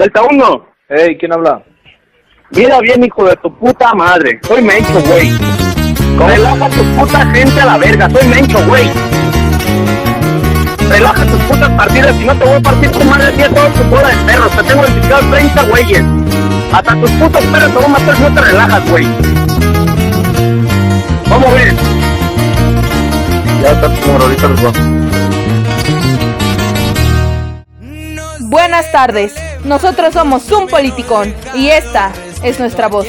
Delta 1. Hey, ¿quién habla? Mira bien, hijo de tu puta madre. Soy Mencho, güey. Relaja tu puta gente a la verga. Soy Mencho, güey. Relaja tus putas partidas. Si no te voy a partir tu madre a todo tu bola de perros. Te tengo identificado 30 güeyes. Hasta tus putos perros te voy a matar si no te relajas, güey. Vamos a ver. Ya está tu número, ahorita los va. Buenas tardes, nosotros somos un politicón y esta es nuestra voz.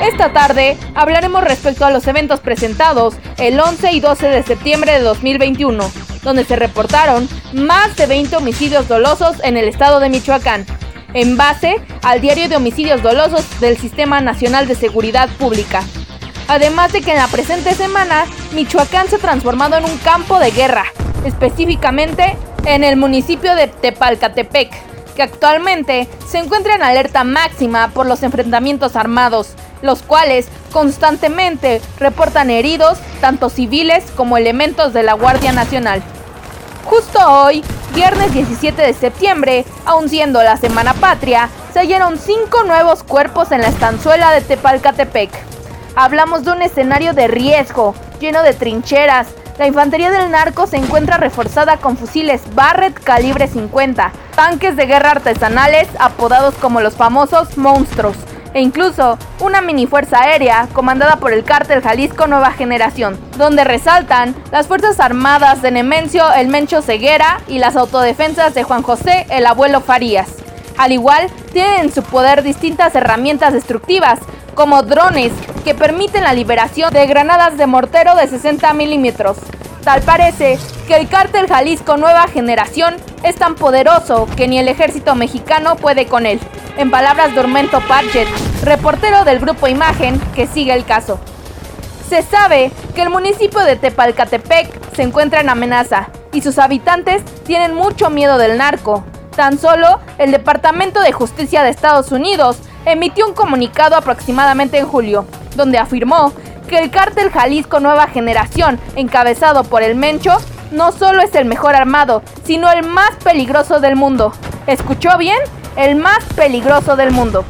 Esta tarde hablaremos respecto a los eventos presentados el 11 y 12 de septiembre de 2021, donde se reportaron más de 20 homicidios dolosos en el estado de Michoacán, en base al diario de homicidios dolosos del Sistema Nacional de Seguridad Pública. Además de que en la presente semana, Michoacán se ha transformado en un campo de guerra, específicamente en el municipio de Tepalcatepec, que actualmente se encuentra en alerta máxima por los enfrentamientos armados, los cuales constantemente reportan heridos, tanto civiles como elementos de la Guardia Nacional. Justo hoy, viernes 17 de septiembre, aun siendo la Semana Patria, se hallaron cinco nuevos cuerpos en la estanzuela de Tepalcatepec. Hablamos de un escenario de riesgo, lleno de trincheras, la infantería del narco se encuentra reforzada con fusiles Barrett calibre 50, tanques de guerra artesanales apodados como los famosos monstruos, e incluso una mini fuerza aérea comandada por el cártel Jalisco Nueva Generación, donde resaltan las Fuerzas Armadas de Nemencio El Mencho Ceguera y las autodefensas de Juan José el Abuelo Farías. Al igual, tienen en su poder distintas herramientas destructivas, como drones que permiten la liberación de granadas de mortero de 60 milímetros. Tal parece que el cártel Jalisco Nueva Generación es tan poderoso que ni el ejército mexicano puede con él. En palabras de Ormento Padgett, reportero del grupo Imagen que sigue el caso. Se sabe que el municipio de Tepalcatepec se encuentra en amenaza y sus habitantes tienen mucho miedo del narco. Tan solo el Departamento de Justicia de Estados Unidos emitió un comunicado aproximadamente en julio, donde afirmó que el cártel Jalisco Nueva Generación, encabezado por el Mencho, no solo es el mejor armado, sino el más peligroso del mundo. ¿Escuchó bien? El más peligroso del mundo.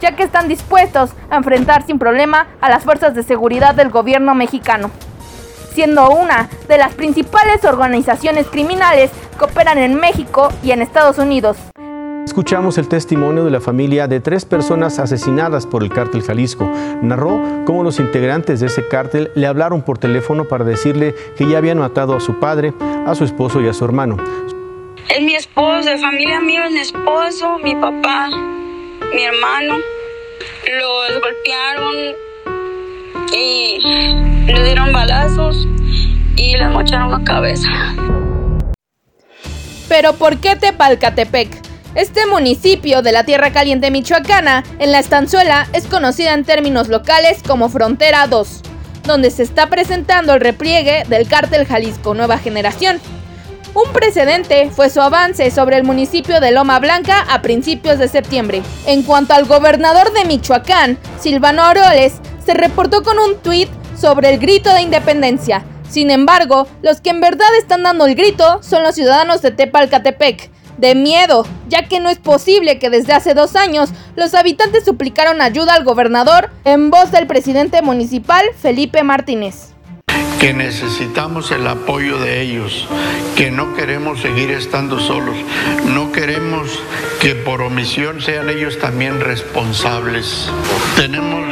Ya que están dispuestos a enfrentar sin problema a las fuerzas de seguridad del gobierno mexicano, siendo una de las principales organizaciones criminales que operan en México y en Estados Unidos. Escuchamos el testimonio de la familia de tres personas asesinadas por el cártel Jalisco. Narró cómo los integrantes de ese cártel le hablaron por teléfono para decirle que ya habían matado a su padre, a su esposo y a su hermano. Es mi esposo, de familia mía, mi esposo, mi papá, mi hermano. Los golpearon y le dieron balazos y le mocharon la cabeza. Pero ¿por qué Tepalcatepec? Este municipio de la Tierra Caliente Michoacana, en la estanzuela, es conocida en términos locales como Frontera 2, donde se está presentando el repliegue del cártel Jalisco Nueva Generación. Un precedente fue su avance sobre el municipio de Loma Blanca a principios de septiembre. En cuanto al gobernador de Michoacán, Silvano Aureoles, se reportó con un tuit sobre el grito de independencia. Sin embargo, los que en verdad están dando el grito son los ciudadanos de Tepalcatepec, de miedo, ya que no es posible que desde hace dos años los habitantes suplicaron ayuda al gobernador en voz del presidente municipal Felipe Martínez que necesitamos el apoyo de ellos, que no queremos seguir estando solos, no queremos que por omisión sean ellos también responsables. Tenemos,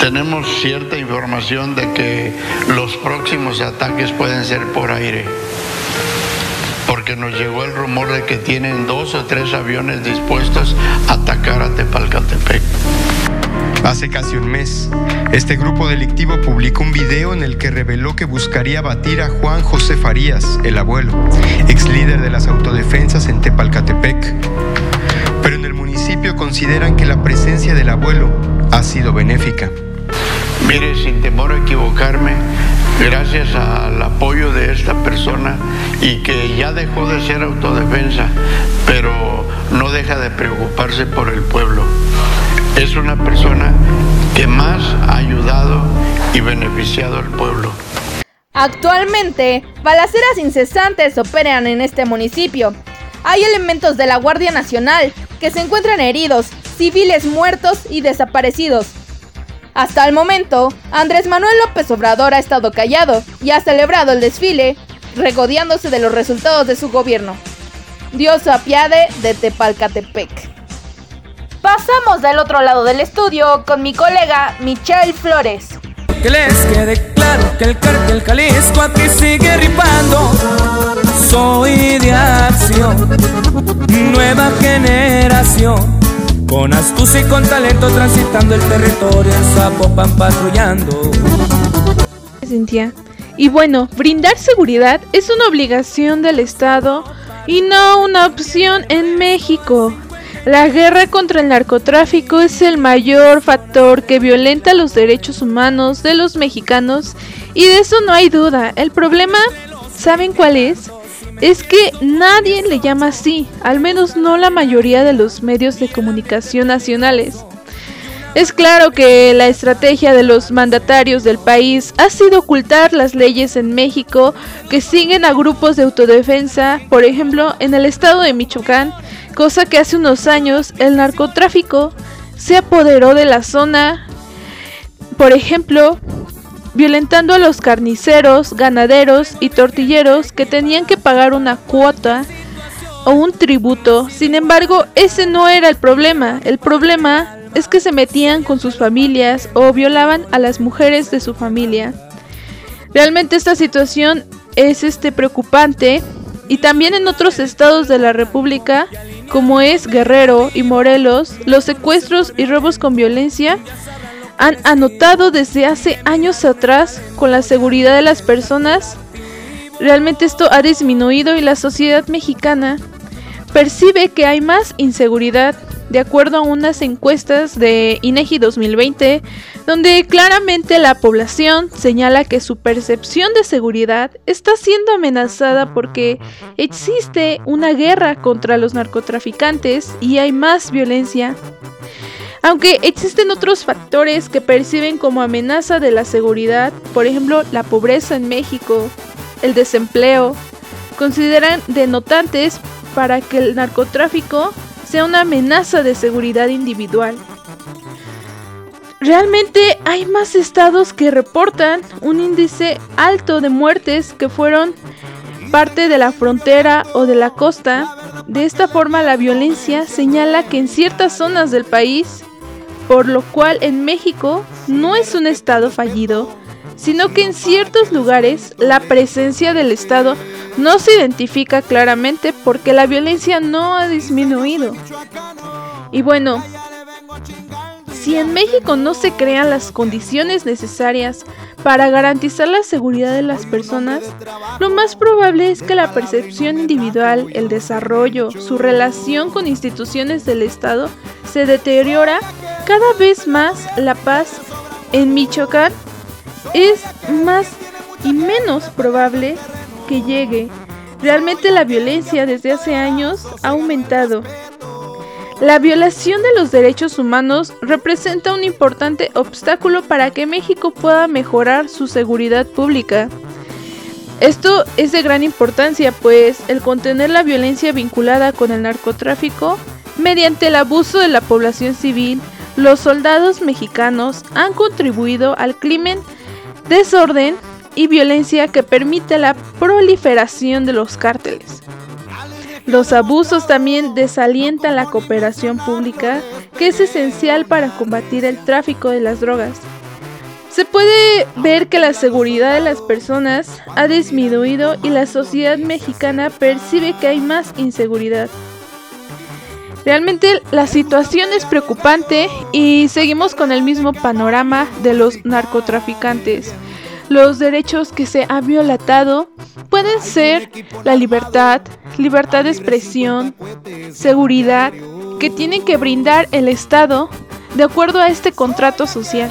tenemos cierta información de que los próximos ataques pueden ser por aire porque nos llegó el rumor de que tienen dos o tres aviones dispuestos a atacar a Tepalcatepec. Hace casi un mes, este grupo delictivo publicó un video en el que reveló que buscaría batir a Juan José Farías, el abuelo, ex líder de las autodefensas en Tepalcatepec. Pero en el municipio consideran que la presencia del abuelo ha sido benéfica. Mire, sin temor a equivocarme, gracias al apoyo de esta persona y que ya dejó de ser autodefensa, pero no deja de preocuparse por el pueblo. Es una persona que más ha ayudado y beneficiado al pueblo. Actualmente, balaceras incesantes operan en este municipio. Hay elementos de la Guardia Nacional que se encuentran heridos, civiles muertos y desaparecidos. Hasta el momento, Andrés Manuel López Obrador ha estado callado y ha celebrado el desfile, regodeándose de los resultados de su gobierno. Dios apiade de Tepalcatepec. Pasamos del otro lado del estudio con mi colega Michelle Flores. Que les quede claro que el cartel Jalisco aquí sigue ripando. Soy de acción, nueva generación. Con astucia y con talento transitando el territorio en Zapopan patrullando. Cintia. Y bueno, brindar seguridad es una obligación del Estado y no una opción en México. La guerra contra el narcotráfico es el mayor factor que violenta los derechos humanos de los mexicanos y de eso no hay duda. El problema, ¿saben cuál es? Es que nadie le llama así, al menos no la mayoría de los medios de comunicación nacionales. Es claro que la estrategia de los mandatarios del país ha sido ocultar las leyes en México que siguen a grupos de autodefensa, por ejemplo, en el estado de Michoacán, cosa que hace unos años el narcotráfico se apoderó de la zona, por ejemplo, violentando a los carniceros, ganaderos y tortilleros que tenían que pagar una cuota o un tributo. Sin embargo, ese no era el problema. El problema es que se metían con sus familias o violaban a las mujeres de su familia. Realmente esta situación es este preocupante y también en otros estados de la República, como es Guerrero y Morelos, los secuestros y robos con violencia han anotado desde hace años atrás con la seguridad de las personas. Realmente esto ha disminuido y la sociedad mexicana percibe que hay más inseguridad de acuerdo a unas encuestas de INEGI 2020, donde claramente la población señala que su percepción de seguridad está siendo amenazada porque existe una guerra contra los narcotraficantes y hay más violencia. Aunque existen otros factores que perciben como amenaza de la seguridad, por ejemplo la pobreza en México, el desempleo, consideran denotantes para que el narcotráfico sea una amenaza de seguridad individual. Realmente hay más estados que reportan un índice alto de muertes que fueron parte de la frontera o de la costa. De esta forma la violencia señala que en ciertas zonas del país, por lo cual en México no es un estado fallido, sino que en ciertos lugares la presencia del Estado no se identifica claramente porque la violencia no ha disminuido. Y bueno, si en México no se crean las condiciones necesarias para garantizar la seguridad de las personas, lo más probable es que la percepción individual, el desarrollo, su relación con instituciones del Estado se deteriora cada vez más la paz en Michoacán es más y menos probable que llegue. Realmente la violencia desde hace años ha aumentado. La violación de los derechos humanos representa un importante obstáculo para que México pueda mejorar su seguridad pública. Esto es de gran importancia, pues el contener la violencia vinculada con el narcotráfico mediante el abuso de la población civil, los soldados mexicanos han contribuido al crimen desorden y violencia que permite la proliferación de los cárteles. Los abusos también desalientan la cooperación pública, que es esencial para combatir el tráfico de las drogas. Se puede ver que la seguridad de las personas ha disminuido y la sociedad mexicana percibe que hay más inseguridad. Realmente la situación es preocupante y seguimos con el mismo panorama de los narcotraficantes. Los derechos que se han violatado pueden ser la libertad, libertad de expresión, seguridad, que tienen que brindar el Estado de acuerdo a este contrato social.